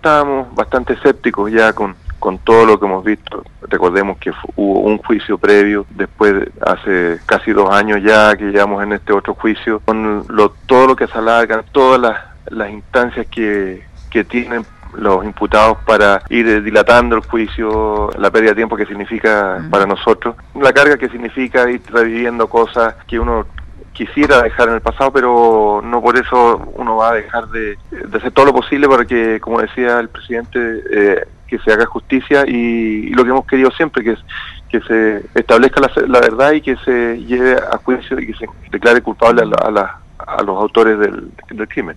Estábamos bastante escépticos ya con, con todo lo que hemos visto. Recordemos que hubo un juicio previo, después hace casi dos años ya que llevamos en este otro juicio, con lo, todo lo que se alargan, todas las, las instancias que, que tienen los imputados para ir dilatando el juicio, la pérdida de tiempo que significa para nosotros, la carga que significa ir reviviendo cosas que uno quisiera dejar en el pasado, pero no por eso uno va a dejar de, hacer todo lo posible para que, como decía el presidente, eh, que se haga justicia y, lo que hemos querido siempre, que es que se establezca la, verdad y que se lleve a juicio y que se declare culpable a, a, los autores del crimen.